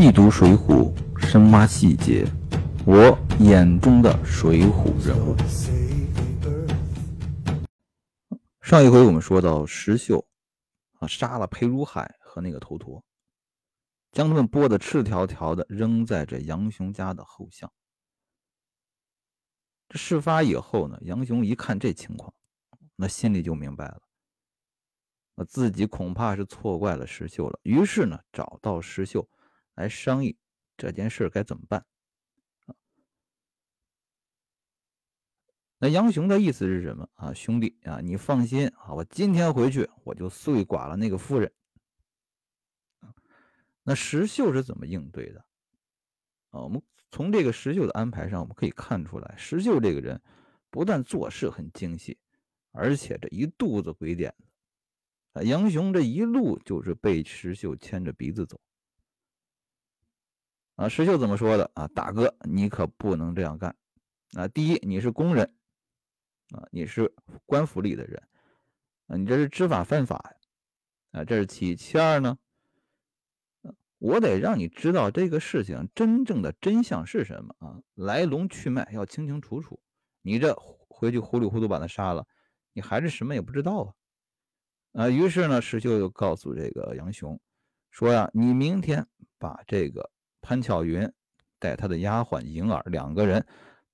细读《水浒》，深挖细节，我眼中的水浒人物。上一回我们说到石秀啊，杀了裴如海和那个头陀，将他们剥得赤条条的，扔在这杨雄家的后巷。这事发以后呢，杨雄一看这情况，那心里就明白了，自己恐怕是错怪了石秀了。于是呢，找到石秀。来商议这件事该怎么办那杨雄的意思是什么啊？兄弟啊，你放心啊，我今天回去我就碎剐了那个夫人。那石秀是怎么应对的啊？我们从这个石秀的安排上，我们可以看出来，石秀这个人不但做事很精细，而且这一肚子鬼点子啊。杨雄这一路就是被石秀牵着鼻子走。啊，石秀怎么说的啊？大哥，你可不能这样干啊！第一，你是工人啊，你是官府里的人啊，你这是知法犯法呀！啊，这是其其二呢，我得让你知道这个事情真正的真相是什么啊，来龙去脉要清清楚楚。你这回去糊里糊涂把他杀了，你还是什么也不知道啊！啊，于是呢，石秀又告诉这个杨雄说呀，你明天把这个。潘巧云带他的丫鬟莹儿两个人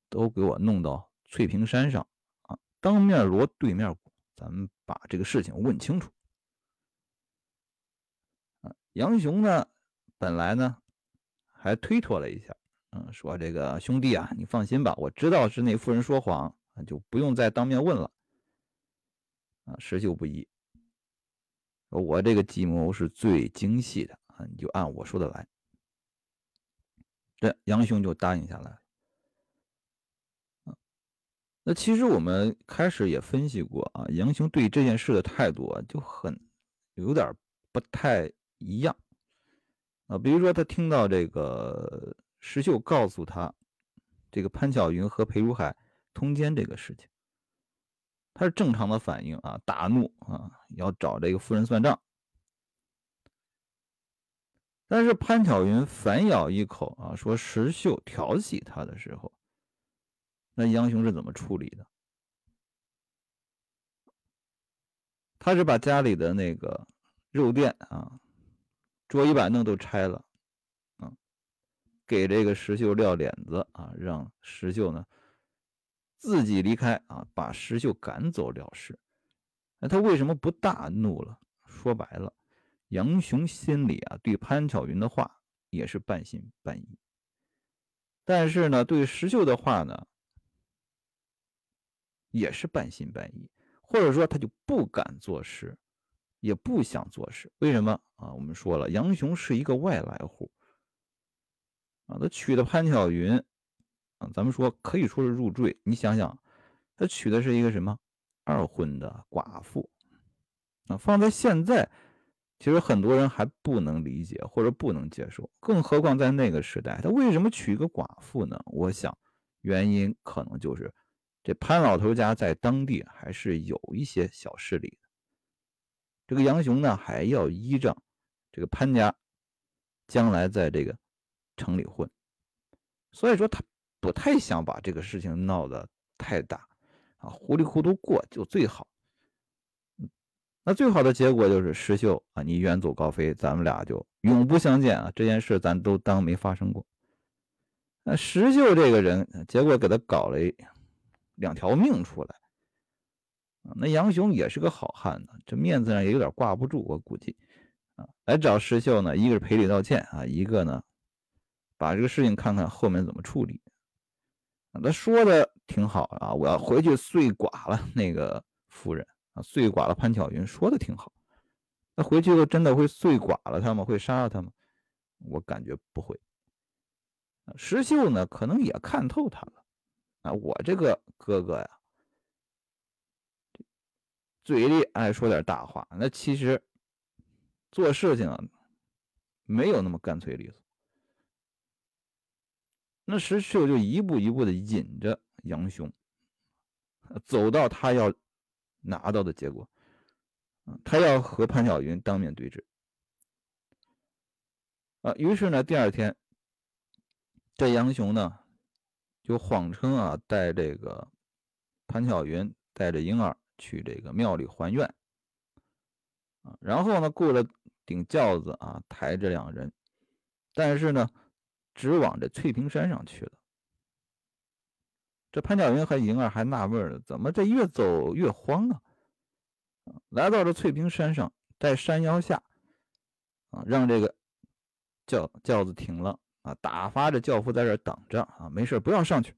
都给我弄到翠屏山上啊，当面锣对面鼓，咱们把这个事情问清楚。啊，杨雄呢，本来呢还推脱了一下，嗯，说这个兄弟啊，你放心吧，我知道是那妇人说谎，就不用再当面问了。啊，石秀不依，我这个计谋是最精细的啊，你就按我说的来。这杨雄就答应下来那其实我们开始也分析过啊，杨雄对这件事的态度啊就很有点不太一样啊。比如说，他听到这个石秀告诉他这个潘巧云和裴如海通奸这个事情，他是正常的反应啊，大怒啊，要找这个夫人算账。但是潘巧云反咬一口啊，说石秀调戏他的时候，那杨雄是怎么处理的？他是把家里的那个肉垫啊、桌椅板凳都拆了，啊，给这个石秀撂脸子啊，让石秀呢自己离开啊，把石秀赶走了事。那他为什么不大怒了？说白了。杨雄心里啊，对潘巧云的话也是半信半疑，但是呢，对石秀的话呢，也是半信半疑，或者说他就不敢做事，也不想做事。为什么啊？我们说了，杨雄是一个外来户啊，他娶的潘巧云啊，咱们说可以说是入赘。你想想，他娶的是一个什么二婚的寡妇啊？放在现在。其实很多人还不能理解或者不能接受，更何况在那个时代，他为什么娶一个寡妇呢？我想，原因可能就是这潘老头家在当地还是有一些小势力的。这个杨雄呢，还要依仗这个潘家将来在这个城里混，所以说他不太想把这个事情闹得太大啊，糊里糊涂过就最好。那最好的结果就是石秀啊，你远走高飞，咱们俩就永不相见啊！这件事咱都当没发生过。那石秀这个人，结果给他搞了两条命出来那杨雄也是个好汉呢，这面子上也有点挂不住，我估计啊，来找石秀呢，一个是赔礼道歉啊，一个呢，把这个事情看看后面怎么处理。他说的挺好啊，我要回去碎剐了那个夫人。啊，碎剐了潘巧云，说的挺好。那回去后真的会碎剐了他吗？会杀了他吗？我感觉不会。石秀呢，可能也看透他了。啊，我这个哥哥呀，嘴里爱说点大话，那其实做事情，没有那么干脆利索。那石秀就一步一步的引着杨雄，走到他要。拿到的结果，他要和潘晓云当面对质，啊，于是呢，第二天，这杨雄呢，就谎称啊，带这个潘巧云带着婴儿去这个庙里还愿，啊，然后呢，雇了顶轿子啊，抬着两人，但是呢，只往这翠屏山上去了。这潘巧云和莹儿还纳闷呢，怎么这越走越慌啊？来到这翠屏山上，在山腰下，啊，让这个。轿轿子停了啊，打发着轿夫在这等着啊，没事不要上去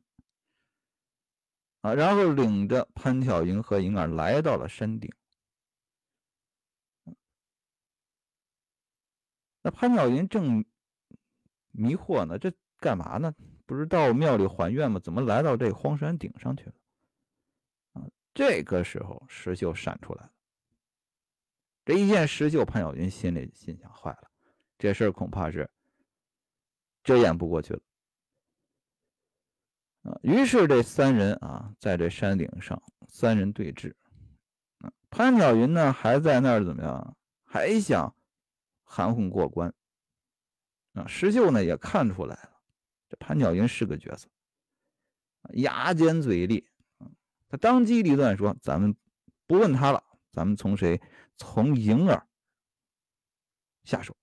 啊。然后领着潘巧云和莹儿来到了山顶。那潘巧云正迷惑呢，这干嘛呢？不知道庙里还愿吗？怎么来到这荒山顶上去了？啊，这个时候石秀闪出来了。这一见石秀，潘巧云心里心想：坏了。这事儿恐怕是遮掩不过去了啊！于是这三人啊，在这山顶上，三人对峙。潘巧云呢，还在那儿怎么样？还想含混过关啊！石秀呢，也看出来了，这潘巧云是个角色，牙尖嘴利他当机立断说：“咱们不问他了，咱们从谁？从莹儿下手。”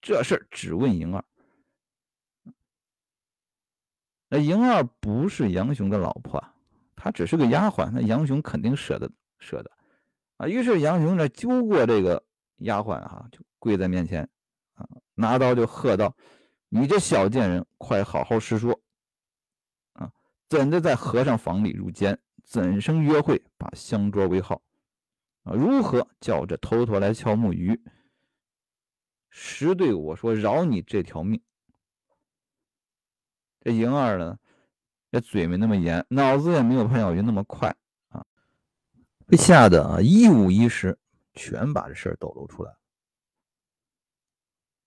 这事儿只问莹儿。那莹儿不是杨雄的老婆，她只是个丫鬟。那杨雄肯定舍得舍得啊。于是杨雄呢揪过这个丫鬟哈，就跪在面前啊，拿刀就喝道：“你这小贱人，快好好实说啊！怎的在和尚房里入监？怎生约会，把香桌为号啊？如何叫这头陀来敲木鱼？”实对我说：“饶你这条命。”这莹儿呢，这嘴没那么严，脑子也没有潘小云那么快啊，被吓得啊一五一十，全把这事儿抖露出来了。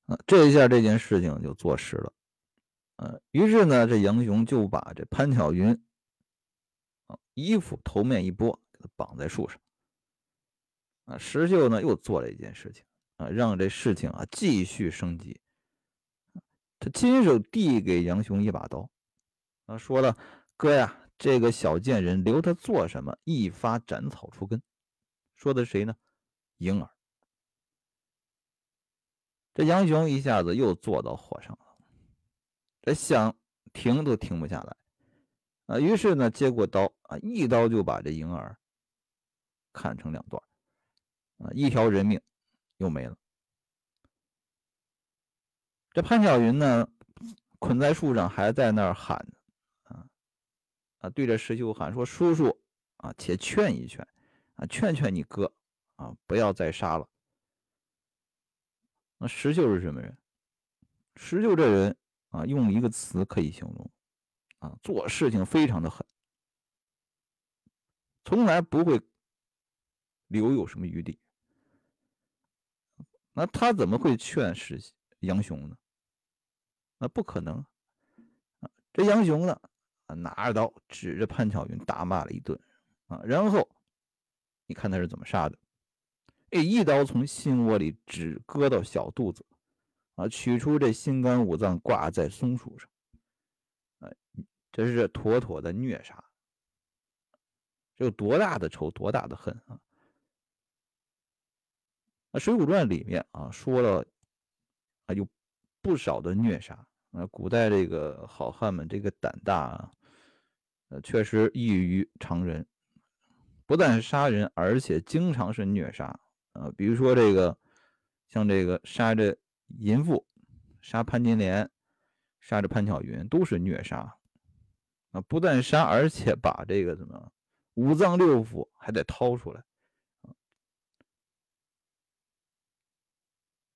啊，这一下这件事情就坐实了。呃，于是呢，这杨雄就把这潘巧云啊衣服头面一拨，给他绑在树上。啊，石秀呢又做了一件事情。啊，让这事情啊继续升级。他亲手递给杨雄一把刀，啊，说了：“哥呀，这个小贱人留他做什么？一发斩草除根。”说的谁呢？婴儿。这杨雄一下子又坐到火上了，这想停都停不下来。啊，于是呢，接过刀啊，一刀就把这婴儿砍成两段，啊，一条人命。又没了。这潘巧云呢，捆在树上，还在那儿喊啊啊，对着石秀喊说：“叔叔啊，且劝一劝啊，劝劝你哥啊，不要再杀了。”那石秀是什么人？石秀这人啊，用一个词可以形容啊，做事情非常的狠，从来不会留有什么余地。那他怎么会劝石杨雄呢？那不可能啊！这杨雄呢，拿着刀指着潘巧云大骂了一顿啊，然后你看他是怎么杀的？哎，一刀从心窝里只割到小肚子啊，取出这心肝五脏挂在松树上，哎，这是妥妥的虐杀，这有多大的仇，多大的恨啊！那《水浒传》里面啊说了啊有不少的虐杀啊，古代这个好汉们这个胆大啊，呃确实异于常人，不但杀人，而且经常是虐杀啊。比如说这个像这个杀这淫妇，杀潘金莲，杀这潘巧云，都是虐杀啊。不但杀，而且把这个什么五脏六腑还得掏出来。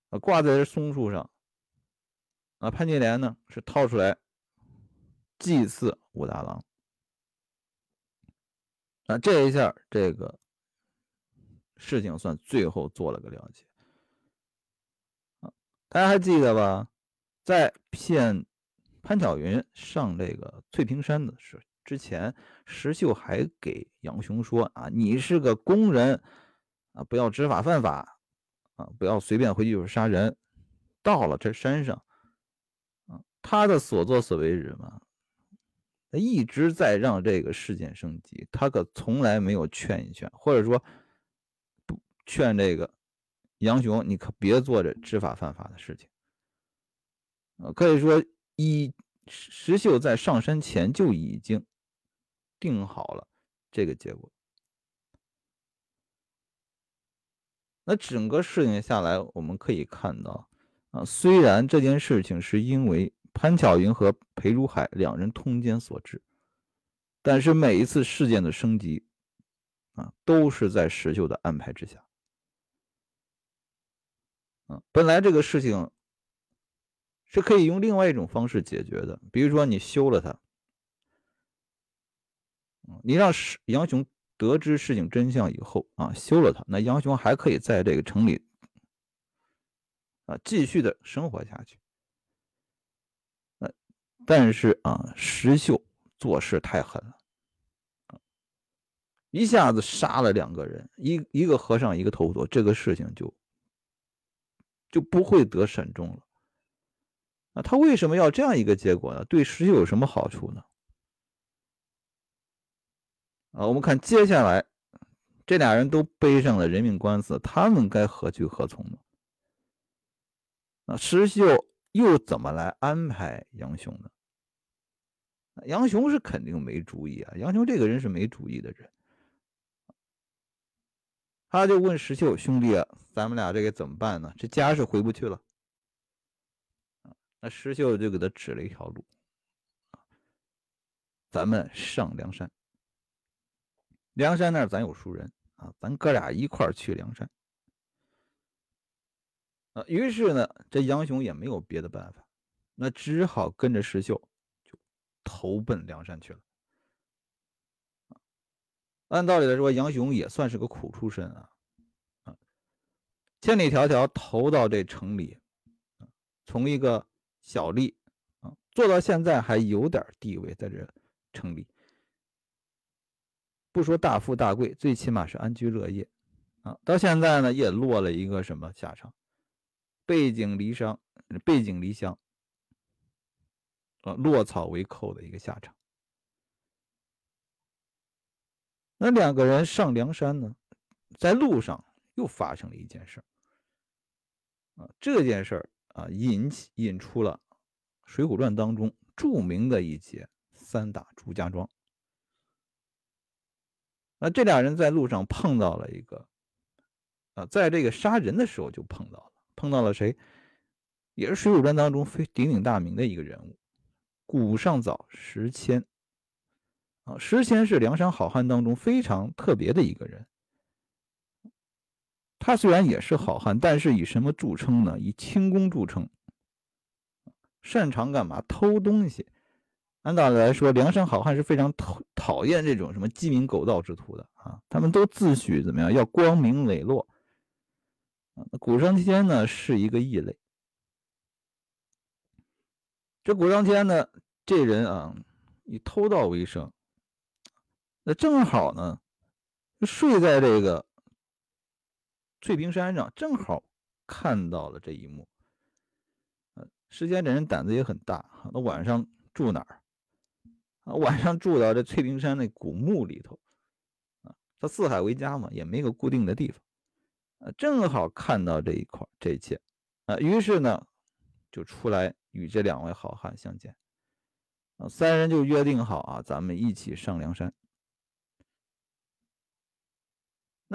啊挂在这松树上，啊，潘金莲呢是掏出来祭祀武大郎，啊，这一下这个事情算最后做了个了结，啊，大家还记得吧？在骗潘巧云上这个翠屏山的时之前，石秀还给杨雄说啊，你是个工人，啊，不要知法犯法。啊，不要随便回去就是杀人。到了这山上，他的所作所为是什么？他一直在让这个事件升级，他可从来没有劝一劝，或者说劝这个杨雄，你可别做这知法犯法的事情。可以说，一石秀在上山前就已经定好了这个结果。那整个事情下来，我们可以看到，啊，虽然这件事情是因为。潘巧云和裴如海两人通奸所致，但是每一次事件的升级，啊，都是在石秀的安排之下。啊，本来这个事情是可以用另外一种方式解决的，比如说你休了他，你让杨雄得知事情真相以后，啊，休了他，那杨雄还可以在这个城里，啊，继续的生活下去。但是啊，石秀做事太狠了，一下子杀了两个人，一一个和尚，一个头陀，这个事情就就不会得审重了。那，他为什么要这样一个结果呢？对石秀有什么好处呢？啊，我们看接下来这俩人都背上了人命官司，他们该何去何从呢？那，石秀。又怎么来安排杨雄呢？杨雄是肯定没主意啊！杨雄这个人是没主意的人，他就问石秀兄弟啊：“咱们俩这个怎么办呢？这家是回不去了。”那石秀就给他指了一条路：“咱们上梁山，梁山那儿咱有熟人啊，咱哥俩一块儿去梁山。”啊，于是呢，这杨雄也没有别的办法，那只好跟着石秀就投奔梁山去了。按道理来说，杨雄也算是个苦出身啊，啊，千里迢迢投到这城里，从一个小吏啊做到现在还有点地位，在这城里，不说大富大贵，最起码是安居乐业啊。到现在呢，也落了一个什么下场？背井离乡，背井离乡，啊，落草为寇的一个下场。那两个人上梁山呢，在路上又发生了一件事啊，这件事啊，引起引出了《水浒传》当中著名的一节“三打祝家庄”。那这俩人在路上碰到了一个，啊，在这个杀人的时候就碰到了。碰到了谁？也是《水浒传》当中非鼎鼎大名的一个人物，古上早石谦。啊，石谦是梁山好汉当中非常特别的一个人。他虽然也是好汉，但是以什么著称呢？以轻功著称，擅长干嘛？偷东西。按道理来说，梁山好汉是非常讨讨厌这种什么鸡鸣狗盗之徒的啊，他们都自诩怎么样？要光明磊落。古上天呢是一个异类。这古上天呢，这人啊，以偷盗为生。那正好呢，睡在这个翠屏山上，正好看到了这一幕。呃，石坚这人胆子也很大，那晚上住哪儿？啊，晚上住到这翠屏山那古墓里头。啊，他四海为家嘛，也没个固定的地方。正好看到这一块这一切，啊，于是呢，就出来与这两位好汉相见，啊，三人就约定好啊，咱们一起上梁山。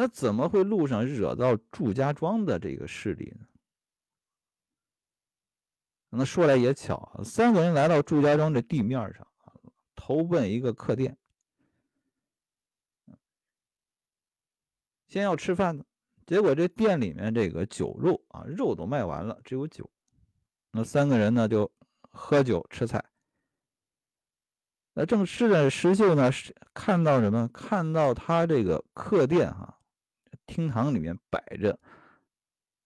那怎么会路上惹到祝家庄的这个势力呢？那说来也巧，三个人来到祝家庄这地面上，投奔一个客店，先要吃饭呢。结果这店里面这个酒肉啊，肉都卖完了，只有酒。那三个人呢就喝酒吃菜。那正吃着，石秀呢是看到什么？看到他这个客店哈，厅堂里面摆着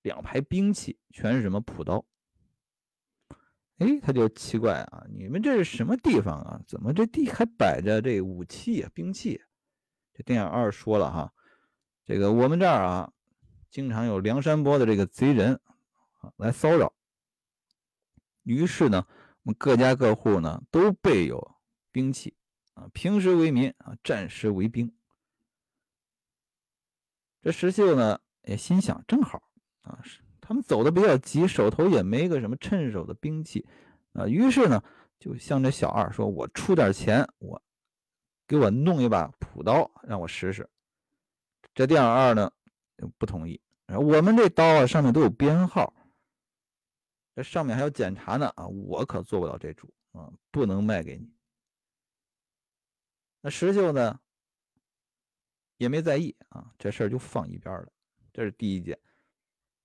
两排兵器，全是什么朴刀。哎，他就奇怪啊，你们这是什么地方啊？怎么这地还摆着这武器啊、兵器？这电影二说了哈，这个我们这儿啊。经常有梁山泊的这个贼人啊来骚扰，于是呢，我们各家各户呢都备有兵器啊，平时为民啊，战时为兵。这石秀呢也心想，正好啊，他们走的比较急，手头也没个什么趁手的兵器啊，于是呢就向这小二说：“我出点钱，我给我弄一把朴刀，让我试试。”这店小二呢不同意，我们这刀啊上面都有编号。这上面还要检查呢啊！我可做不了这主啊，不能卖给你。那石秀呢也没在意啊，这事儿就放一边了。这是第一件。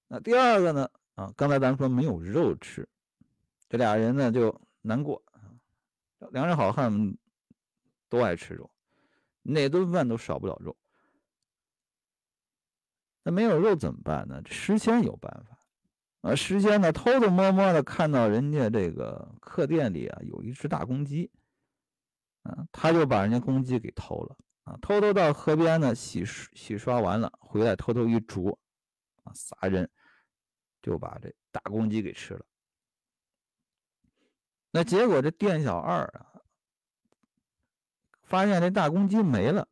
那第二个呢啊，刚才咱说没有肉吃，这俩人呢就难过啊。梁人好汉都爱吃肉，哪顿饭都少不了肉。那没有肉怎么办呢？石谦有办法。啊，时间呢，偷偷摸摸的看到人家这个客店里啊有一只大公鸡，啊，他就把人家公鸡给偷了啊，偷偷到河边呢洗洗刷完了，回来偷偷一煮，啊，仨人就把这大公鸡给吃了。那结果这店小二啊，发现这大公鸡没了，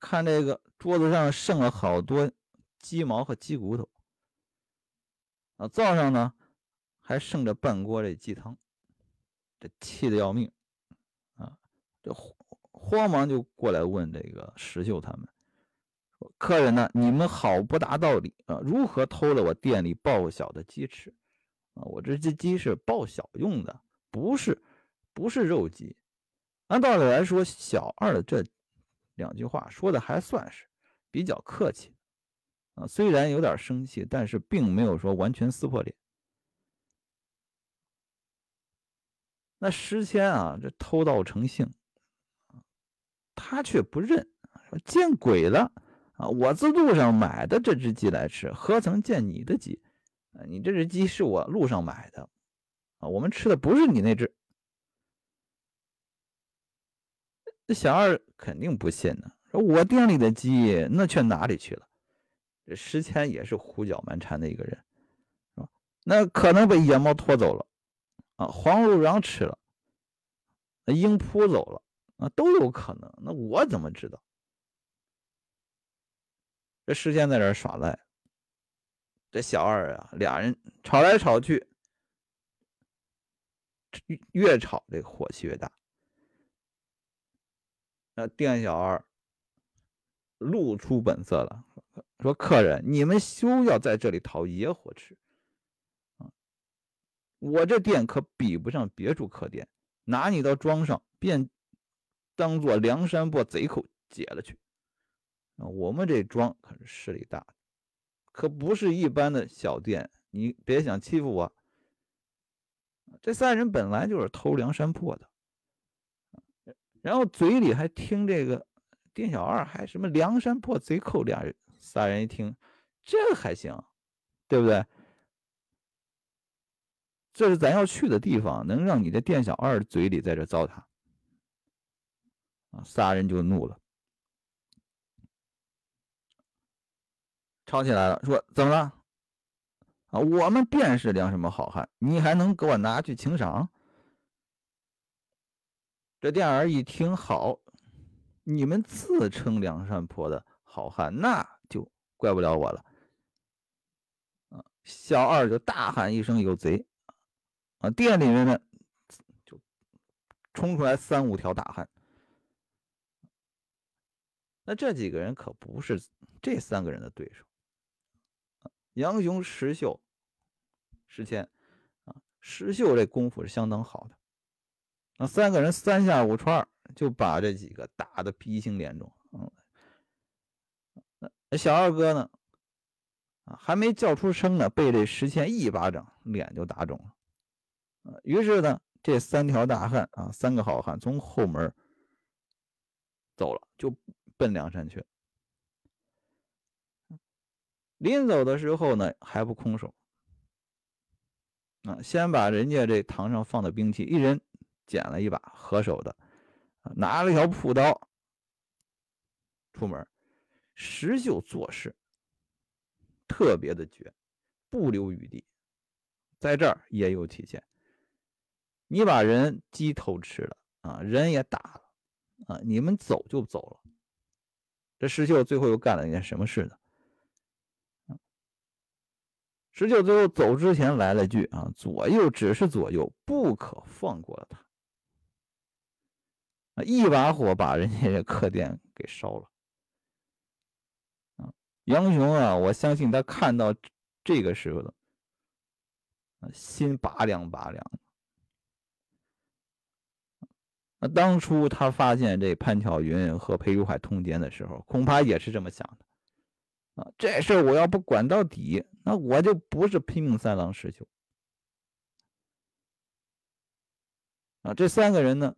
看这个桌子上剩了好多鸡毛和鸡骨头。啊，灶上呢还剩着半锅这鸡汤，这气得要命啊！这慌忙就过来问这个石秀他们：“客人呢？你们好不大道理啊！如何偷了我店里报晓的鸡翅啊？我这只鸡是报晓用的，不是不是肉鸡。按道理来说，小二的这两句话说的还算是比较客气。”啊，虽然有点生气，但是并没有说完全撕破脸。那石谦啊，这偷盗成性，他却不认，说见鬼了啊！我自路上买的这只鸡来吃，何曾见你的鸡？啊，你这只鸡是我路上买的，啊，我们吃的不是你那只。那小二肯定不信呢，说我店里的鸡那去哪里去了？这石谦也是胡搅蛮缠的一个人，是吧？那可能被野猫拖走了，啊，黄鼠狼吃了，鹰扑走了，啊，都有可能。那我怎么知道？这石谦在这耍赖，这小二啊，俩人吵来吵去，越吵这火气越大。那店小二露出本色了。说客人，你们休要在这里讨野火吃！我这店可比不上别处客店，拿你到庄上，便当做梁山泊贼寇解了去啊！我们这庄可是势力大，可不是一般的小店，你别想欺负我。这三人本来就是偷梁山泊的，然后嘴里还听这个店小二还什么梁山泊贼寇，俩人。仨人一听，这还行，对不对？这是咱要去的地方，能让你的店小二嘴里在这糟蹋仨人就怒了，吵起来了，说怎么了？啊，我们便是梁什么好汉，你还能给我拿去请赏？这店儿一听，好，你们自称梁山泊的好汉，那就。怪不了我了，啊！小二就大喊一声：“有贼！”啊！店里面呢，就冲出来三五条大汉。那这几个人可不是这三个人的对手。杨雄、石秀、石谦，啊，石秀这功夫是相当好的。那三个人三下五除二就把这几个打的鼻青脸肿，嗯。那小二哥呢？啊，还没叫出声呢，被这石谦一巴掌脸就打肿了。于是呢，这三条大汉啊，三个好汉从后门走了，就奔梁山去。临走的时候呢，还不空手。啊，先把人家这堂上放的兵器，一人捡了一把合手的，拿了条朴刀，出门。石秀做事特别的绝，不留余地，在这儿也有体现。你把人鸡偷吃了啊，人也打了啊，你们走就走了。这石秀最后又干了一件什么事呢？石秀最后走之前来了句啊：“左右只是左右，不可放过了他。”啊，一把火把人家这客店给烧了。啊，杨雄啊，我相信他看到这个时候的心拔凉拔凉的。那当初他发现这潘巧云和裴如海通奸的时候，恐怕也是这么想的。啊，这事我要不管到底，那我就不是拼命三郎石秀。啊，这三个人呢？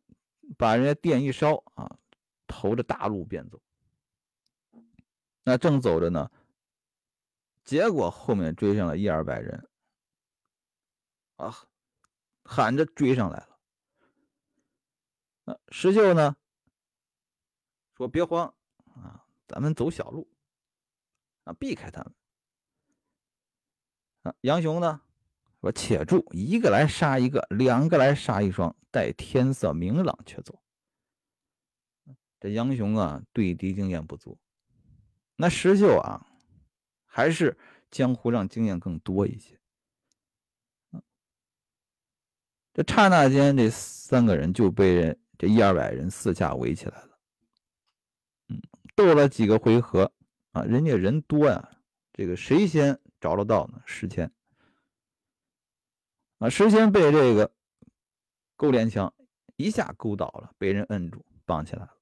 把人家店一烧啊，投着大路便走。那正走着呢，结果后面追上了一二百人，啊，喊着追上来了。啊，石秀呢说：“别慌啊，咱们走小路啊，避开他们。”啊，杨雄呢？说且住，一个来杀一个，两个来杀一双，待天色明朗却走。这杨雄啊，对敌经验不足，那石秀啊，还是江湖上经验更多一些。这刹那间，这三个人就被人这一二百人四下围起来了。嗯，斗了几个回合啊，人家人多呀，这个谁先着了道呢？石谦。啊，石谦被这个勾连枪一下勾倒了，被人摁住绑起来了。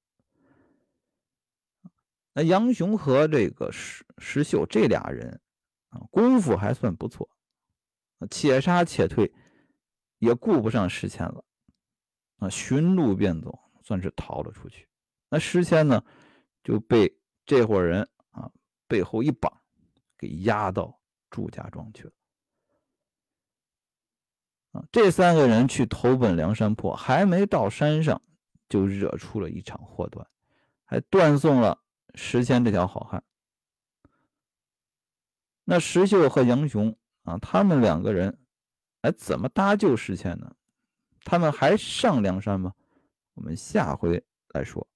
那杨雄和这个石石秀这俩人啊，功夫还算不错，且杀且退，也顾不上石谦了。啊，寻路便走，算是逃了出去。那石谦呢，就被这伙人啊背后一绑，给押到祝家庄去了。这三个人去投奔梁山泊，还没到山上，就惹出了一场祸端，还断送了石谦这条好汉。那石秀和杨雄啊，他们两个人，哎，怎么搭救石谦呢？他们还上梁山吗？我们下回来说。